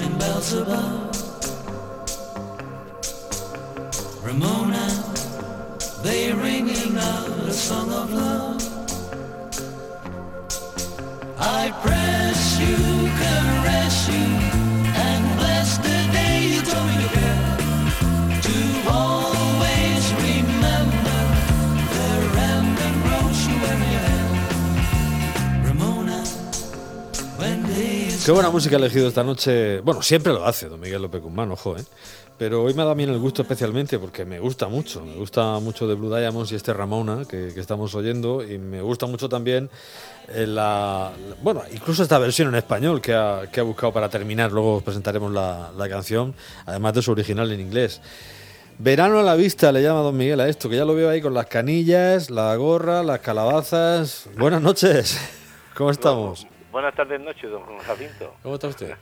ocean bells above. Ramona, they ringing out a song of love. Qué buena música ha elegido esta noche. Bueno, siempre lo hace don Miguel López Guzmán, ojo, ¿eh? Pero hoy me ha dado bien el gusto especialmente porque me gusta mucho. Me gusta mucho de Blue Diamonds y este Ramona que, estamos oyendo. Y me gusta mucho también eh, la, Bueno, incluso esta versión en español que ha, buscado para terminar. Luego os presentaremos la, la canción, además de su original en inglés. Verano a la vista le llama don Miguel a esto, que ya lo veo ahí con las canillas, la gorra, las calabazas. Buenas noches. ¿Cómo estamos? Buenas tardes, noches, don Jacinto. ¿Cómo está usted?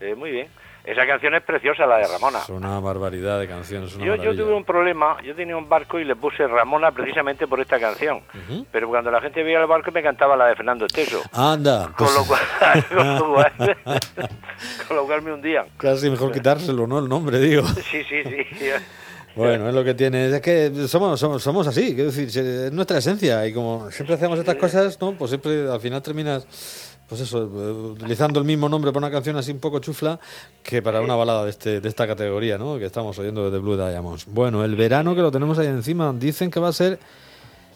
Eh, muy bien. Esa canción es preciosa, la de Ramona. Es una barbaridad de canciones. una Yo, yo tuve un problema, yo tenía un barco y le puse Ramona precisamente por esta canción. Ujú. Pero cuando la gente veía el barco me cantaba la de Fernando Esteso. Anda, pues Con lo cual, con lo cual, con lo cual me hundían. casi mejor quitárselo, ¿no? El nombre, digo. Sí, sí, sí. Bueno, es lo que tiene. Es que somos, somos, somos así, quiero decir, es nuestra esencia. Y como siempre hacemos estas cosas, ¿no? Pues siempre al final terminas, pues eso, utilizando el mismo nombre para una canción así un poco chufla que para una balada de, este, de esta categoría, ¿no? Que estamos oyendo de Blue Diamonds. Bueno, el verano que lo tenemos ahí encima, dicen que va a ser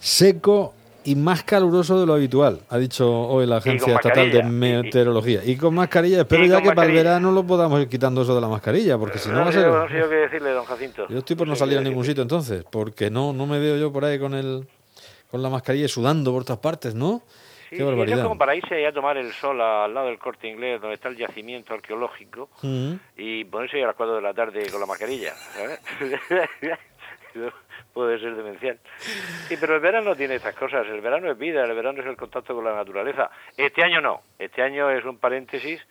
seco y más caluroso de lo habitual, ha dicho hoy la Agencia Estatal de mascarilla. Y- y- Meteorología. Y con mascarilla, espero ya que para el mascarilla. verano lo podamos ir quitando eso de la mascarilla, porque si no va a ser... no sé yo qué decirle, don Jacinto. Yo estoy por no salir a ningún sitio entonces, porque no, no me veo yo por ahí con el con la mascarilla sudando por todas partes, ¿no? Sí, Qué barbaridad. es como para irse a tomar el sol al lado del corte inglés, donde está el yacimiento arqueológico, y ponerse a las 4 de la tarde con la mascarilla, ¿sabes? Puede ser demencial. Sí, pero el verano tiene estas cosas. El verano es vida, el verano es el contacto con la naturaleza. Este año no. Este año es un paréntesis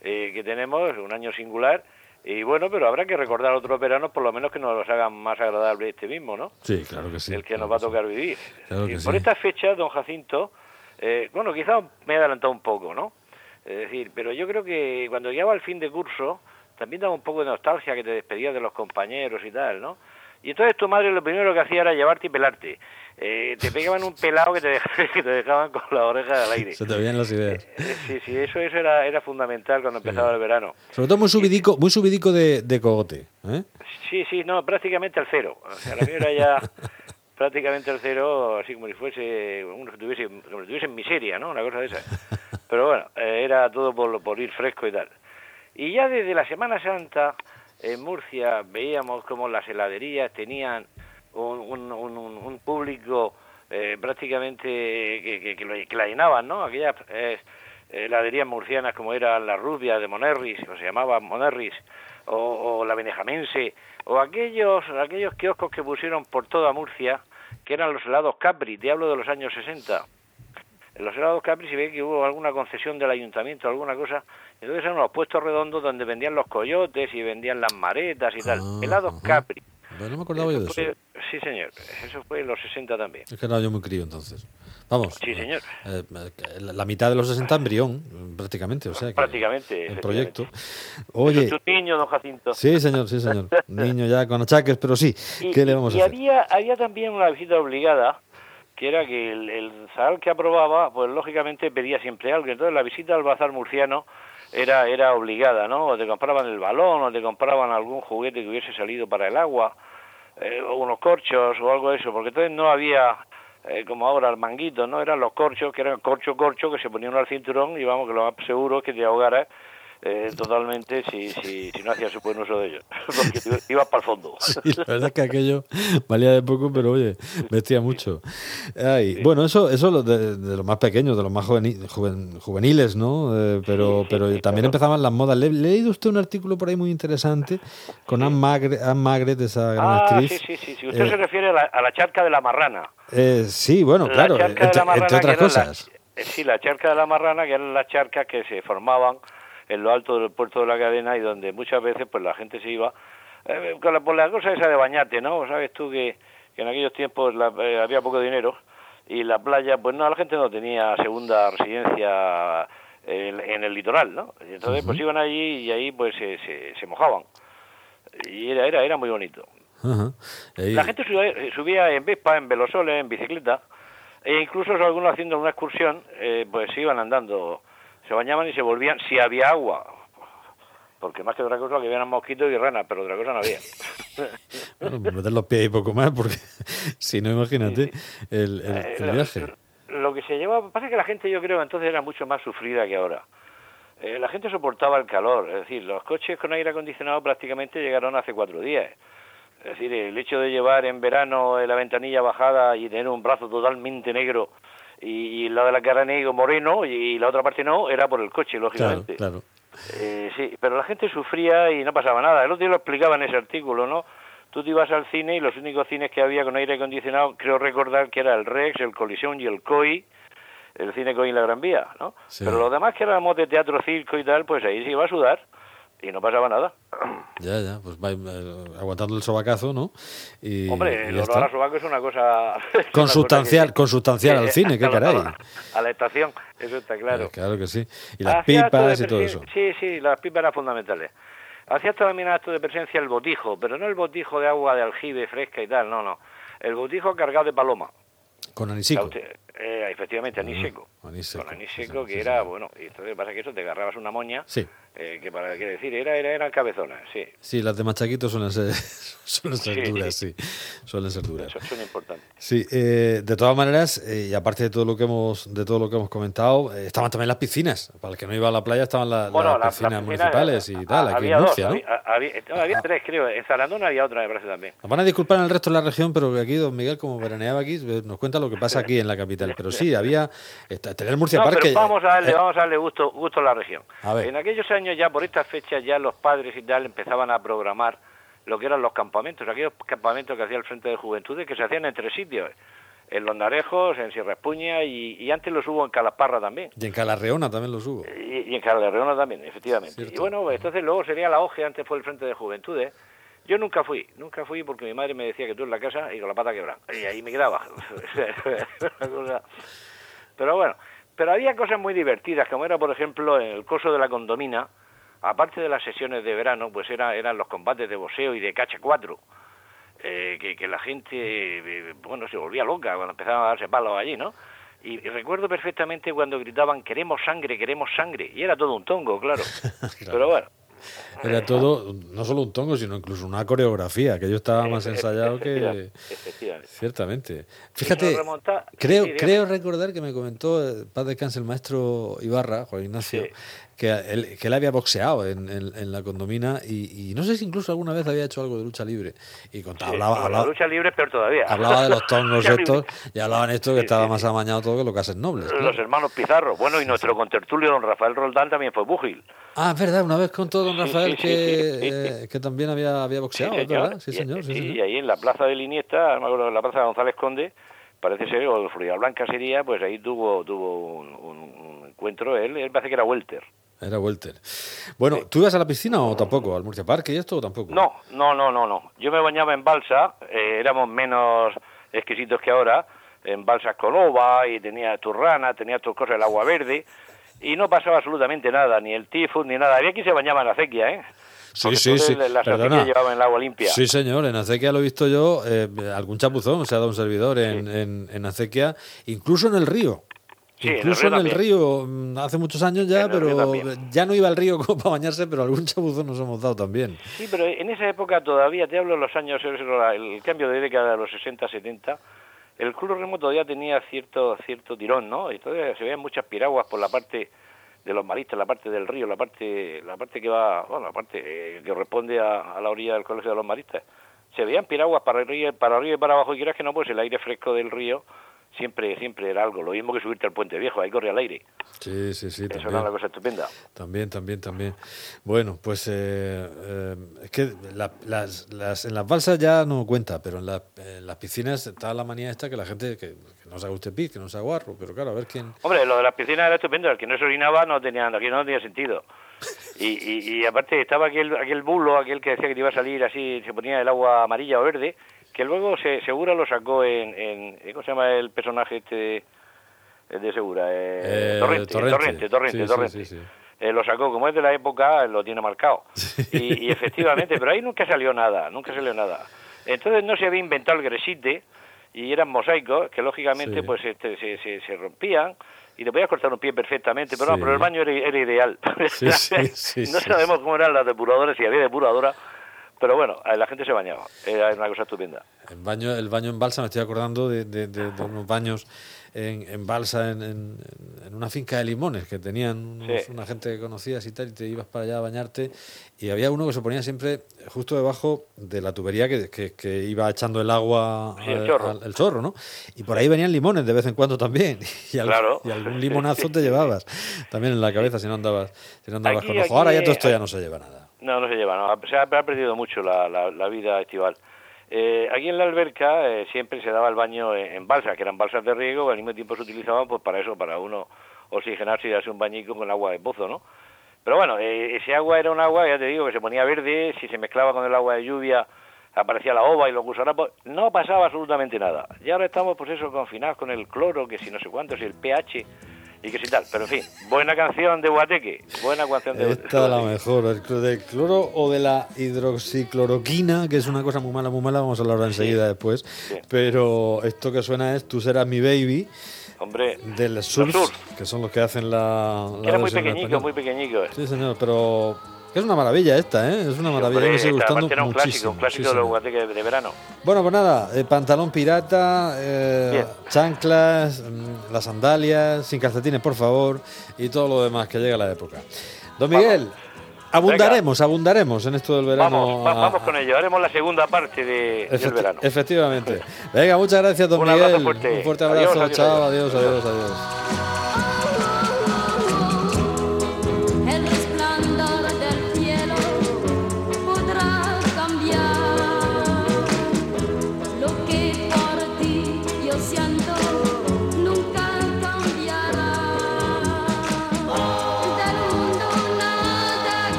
eh, que tenemos, un año singular. Y bueno, pero habrá que recordar otros veranos, por lo menos que nos los hagan más agradable este mismo, ¿no? Sí, claro que sí. el que claro nos va a sí. tocar vivir. Claro Y que por sí. esta fecha, don Jacinto, eh, bueno, quizá me he adelantado un poco, ¿no? Es decir, pero yo creo que cuando llegaba el fin de curso, también daba un poco de nostalgia que te despedías de los compañeros y tal, ¿no? Y entonces tu madre lo primero que hacía era llevarte y pelarte. Eh, te pegaban un pelado que te, dej- que te dejaban con la oreja al aire. Se te veían las ideas. Eh, Sí, sí, eso, eso era, era fundamental cuando empezaba el verano. Sobre todo muy subidico, muy subidico de, de cogote, ¿eh? Sí, sí, no, prácticamente al cero. O sea, la mía era ya prácticamente al cero, así como si fuese, uno que tuviese, como si tuviese en miseria, ¿no? Una cosa de esa. Pero bueno, eh, era todo por, por ir fresco y tal. Y ya desde la Semana Santa, en Murcia, veíamos como las heladerías tenían un, público eh, prácticamente que lo- que la llenaban, ¿no? Aquellas eh, heladerías murcianas como era la Rubia de Monerris, o se llamaba Monerris, o, o la Benejamense, o aquellos, aquellos kioscos que pusieron por toda Murcia, que eran los helados Capri, te hablo de los años 60. En los helados Capri se ve que hubo alguna concesión del ayuntamiento, alguna cosa. Entonces eran los puestos redondos donde vendían los coyotes y vendían las maretas y tal. Ah, helados ajá. Capri. Pero no me acordaba yo de Eso sí, señor. Eso fue en los 60 también. Es que era yo muy crío entonces. Vamos. Sí, señor. eh, eh, la, mitad de los 60 embrión, prácticamente, o sea que Prácticamente, El proyecto. Oye, es niño, don Jacinto. sí, señor, sí, señor. Niño ya con achaques, pero sí. Y, ¿Qué le vamos y a hacer? había, había también una visita obligada, era que el, el zagal que aprobaba, pues lógicamente pedía siempre algo. Entonces la visita al bazar murciano era, era obligada, ¿no? O te compraban el balón, o te compraban algún juguete que hubiese salido para el agua, eh, o unos corchos, o algo de eso, porque entonces no había... eh, como ahora el manguito, ¿no? Eran los corchos, que eran corcho, corcho, que se ponían al cinturón y vamos, que lo más seguro es que te ahogaras eh, totalmente si, si, si no hacías su buen uso de ellos, porque ibas para el fondo. Sí, la verdad es que aquello valía de poco, pero oye, vestía mucho. Ay, Bueno, eso, eso de, de los más pequeños, de los más juveni- juven- juveniles, ¿no? Eh, pero Sí, pero también claro. empezaban las modas. Le he leído usted un artículo por ahí muy interesante con Anne Magret, Anne Magret, esa gran Ah, actriz. sí, sí, sí. Usted Eh, se refiere a la, a la charca de la marrana. eh, sí, bueno, La claro, entre, la otras cosas. las- eh, sí, la charca de la marrana, que eran las charcas que se formaban en lo alto del puerto de la cadena y donde muchas veces pues la gente se iba eh, con la, por la cosa esa de bañarte, ¿no? Sabes tú que, que en aquellos tiempos la- eh, había poco dinero y la playa, pues no, la gente no tenía segunda residencia en, en el litoral, ¿no? Y entonces pues iban allí y ahí pues se, se, se mojaban. Y era, era, era muy bonito. Ahí- La gente subía, eh, subía en Vespa, en velosoles, en bicicleta, e incluso algunos haciendo una excursión, eh, pues se iban andando, se bañaban y se volvían, si había agua. Porque más que otra cosa que habían mosquitos y ranas, pero otra cosa no había. Bueno, meter los pies y poco más, porque si no, imagínate el, el- Eh, el viaje. Lo que se llevaba, pasa que la gente yo creo entonces era mucho más sufrida que ahora. Eh, la gente soportaba el calor, es decir, los coches con aire acondicionado prácticamente llegaron hace cuatro días. Es decir, el hecho de llevar en verano eh, la ventanilla bajada y tener un brazo totalmente negro y, y la de la cara negro moreno y, la otra parte no, era por el coche, Claro, lógicamente. claro. Eh, sí, pero la gente sufría y no pasaba nada. El otro día lo explicaba en ese artículo, ¿no? Tú te ibas al cine y los únicos cines que había con aire acondicionado, creo recordar que era el Rex, el Colisión y el COI, el cine COI en la Gran Vía, ¿no? Sí. Pero los demás que éramos de teatro, circo y tal, pues ahí se iba a sudar y no pasaba nada. Ya, ya, pues va eh, aguantando el sobacazo, ¿no? Y, Hombre, y el olor a sobaco es una cosa... es una Consustancial, cosa que- consustancial al cine, qué a la- caray. A la, a la estación, eso está claro. Eh, claro que sí. Y las pipas y todo eso. Sí, sí, las pipas eran fundamentales. Hacía también acto de presencia el botijo, pero no el botijo de agua de aljibe fresca y tal, no, no. El botijo cargado de paloma. Con anisico. Eh, efectivamente, anís seco, Con sí, que era, bueno, y entonces pasa que eso te agarrabas una moña, Sí. Eh, que para qué decir, era, era, eran cabezonas, sí. Sí, las de machaquito suelen ser, suelen ser Sí. duras, sí. Suelen ser duras. Eso son importantes. Sí, eh, de todas maneras, eh, y aparte de todo lo que hemos, de todo lo que hemos comentado, eh, estaban también las piscinas. Para el que no iba a la playa estaban la- Bueno, las la- piscinas municipales y tal, aquí había en dos, Murcia, ¿no? había, había- no, había tres, creo. En Zarandona había otra, me parece también. Nos van a disculpar en el resto de la región, pero aquí don Miguel, como veraneaba aquí, nos cuenta lo que pasa aquí en la capital. Pero sí, había... Tener Murcia No, Parque... pero vamos a darle, vamos a darle gusto, gusto a la región. A ver. En aquellos años ya, por estas fechas, ya los padres y tal empezaban a programar lo que eran los campamentos, aquellos campamentos que hacía el Frente de Juventudes, que se hacían en tres sitios, en Los Narejos, en Sierra Espuña y, y antes los hubo en Calasparra también. Y en Calarreona también los hubo. Y, y en Calarreona también, efectivamente. Cierto. Y bueno, entonces luego sería la OGE, antes fue el Frente de Juventudes. Yo nunca fui, nunca fui porque mi madre me decía que tú en la casa y con la pata quebrada. Y ahí me quedaba. Pero bueno, pero había cosas muy divertidas, como era, por ejemplo, en el coso de la condomina, aparte de las sesiones de verano, pues era, eran los combates de boxeo y de cacha 4. eh, que, que la gente, eh, bueno, se volvía loca cuando empezaban a darse palos allí, ¿no? Y, y recuerdo perfectamente cuando gritaban, queremos sangre, queremos sangre. Y era todo un tongo, claro. Pero bueno. Era todo, no solo un tongo, sino incluso una coreografía, que yo estaba más ensayado que... Efectivamente. Ciertamente. Fíjate, remonta- creo, sí, creo recordar que me comentó, eh, paz descanse el maestro Ibarra, Juan Ignacio, Sí. Que, él, que él había boxeado en, en- en la condomina y, y no sé si incluso alguna vez había hecho algo de lucha libre. Y contaba, hablaba, hablaba- la lucha libre es peor todavía. hablaba de los tongos estos y hablaban esto que Sí, estaba sí, más amañado todo que los cases nobles. claro. Los hermanos Pizarro. Bueno, y nuestro contertulio, don Rafael Roldán, también fue búgil. Ah, es verdad, una vez contó don Rafael que, eh, que también había, había boxeado, Sí, es señor. verdad. Sí, Y- señor. Sí, y, ahí en la plaza de Liniesta, no me acuerdo, en la plaza de González Conde, parece ser, o Florida Blanca sería, pues ahí tuvo tuvo un, un- un encuentro. Él, él parece que era welter. Era Welter. Bueno, ¿tú ibas a la piscina o tampoco? ¿Al Murcia Parque y esto o tampoco? No, no, no, no, no. Yo me bañaba en balsa, eh, éramos menos exquisitos que ahora, en balsas con ova y tenía turrana, tenía tus cosas, el agua verde, y no pasaba absolutamente nada, ni el tifus ni nada. Había quien se bañaba en acequia, ¿eh? Sí, Porque sí, sí. Las Perdona. llevaban el agua limpia. Sí, señor, en Acequia lo he visto yo, eh, algún chapuzón se ha dado un servidor en, en, en Acequia, incluso en el río. Sí, en el incluso río en el río, mm, hace muchos años ya, el río pero ya no iba al río como para bañarse, pero algún chapuzón nos hemos dado también. Sí, pero en esa época todavía, te hablo de los años, el cambio de década de los 60, 70, el club remo todavía tenía cierto cierto tirón, ¿no? Y todavía se veían muchas piraguas por la parte de los maristas, la parte del río, la parte la parte que va, bueno, la parte eh, que responde a, a la orilla del colegio de los maristas. Se veían piraguas para arriba, para arriba y para abajo, y quieras que no, pues el aire fresco del río siempre siempre era algo. Lo mismo que subirte al puente viejo, ahí corría el aire. Sí, sí, sí, Eso era también. una cosa estupenda. También, también, también. Bueno, pues eh, eh, es que la- las, las- en las balsas ya no cuenta, pero en, la- en las piscinas está la manía esta que la gente, que, que no se haga usted pis, que no se haga guarro, pero claro, a ver quién... Hombre, lo de las piscinas era estupendo, el que no se orinaba no tenía, aquí no tenía sentido. Y, y, y aparte estaba aquel, aquel bulo, aquel que decía que te iba a salir así, se ponía el agua amarilla o verde, que luego se, seguro lo sacó en, en ¿cómo se llama el personaje este? el de Segura, eh, Eh, Torrente, Torrente. Torrente, Torrente, Sí, sí, Torrente. sí, sí. Eh, lo sacó, como es de la época, lo tiene marcado. Y, y efectivamente, pero ahí nunca salió nada, nunca salió nada. Entonces no se había inventado el gresite y eran mosaicos que lógicamente pues este, se, se, se rompían y le podías cortar un pie perfectamente, pero no, pero el baño era, era ideal. Sí, sí, sí, no sabemos cómo eran las depuradoras, si había depuradora, pero bueno, eh, la gente se bañaba, era una cosa estupenda. El baño, el baño en balsa, me estoy acordando de, de- de- de unos baños en, en balsa en, en- en una finca de limones que tenían unos- Sí. una gente que conocías y tal, y te ibas para allá a bañarte. Y había uno que se ponía siempre justo debajo de la tubería que, que- que iba echando el agua, Sí, el chorro. al- el chorro, ¿no? Y por ahí venían limones de vez en cuando también. Y, al- Claro. y algún limonazo te llevabas también en la cabeza si no andabas, si no andabas Aquí- con ojo. Ahora ya todo esto ya no se lleva nada. No, no se lleva, no. Se ha, perdido mucho la, la, la vida estival. Eh, aquí en la alberca eh, siempre se daba el baño en, en balsa, que eran balsas de riego, que al mismo tiempo se utilizaban pues para eso, para uno oxigenarse y darse un bañico con agua de pozo, ¿no? Pero bueno, eh, ese agua era un agua, ya te digo, que se ponía verde, si se mezclaba con el agua de lluvia aparecía la ova y los gusarapos, no pasaba absolutamente nada. Y ahora estamos pues eso confinados con el cloro, que si no sé cuánto, si el pH y que si tal. Pero en fin, buena canción de Guateque, buena canción de Esta es la mejor, el del cloro o de la hidroxicloroquina, que es una cosa muy mala, muy mala, vamos a hablar enseguida después. Pero esto que suena es Tú serás mi baby, Hombre, del Surf, Surf. que son los que hacen la. la era muy pequeñico, muy pequeñico. Sí, señor, pero es una maravilla esta, ¿eh? Es una maravilla, Hombre, me sigue gustando era un muchísimo. clásico, un clásico sí, de los de verano. Bueno, pues nada, eh, pantalón pirata, eh, chanclas, mm, las sandalias, sin calcetines, por favor, y todo lo demás que llega la época. Don Vamos. Miguel, abundaremos, abundaremos en esto del verano. Vamos, va- a- vamos con ello. Haremos la segunda parte de, del Efecti- verano. Efectivamente. Venga, muchas gracias, don Un Miguel. fuerte. Un fuerte Adiós, abrazo. adiós, Chao, adiós. adiós, adiós, adiós.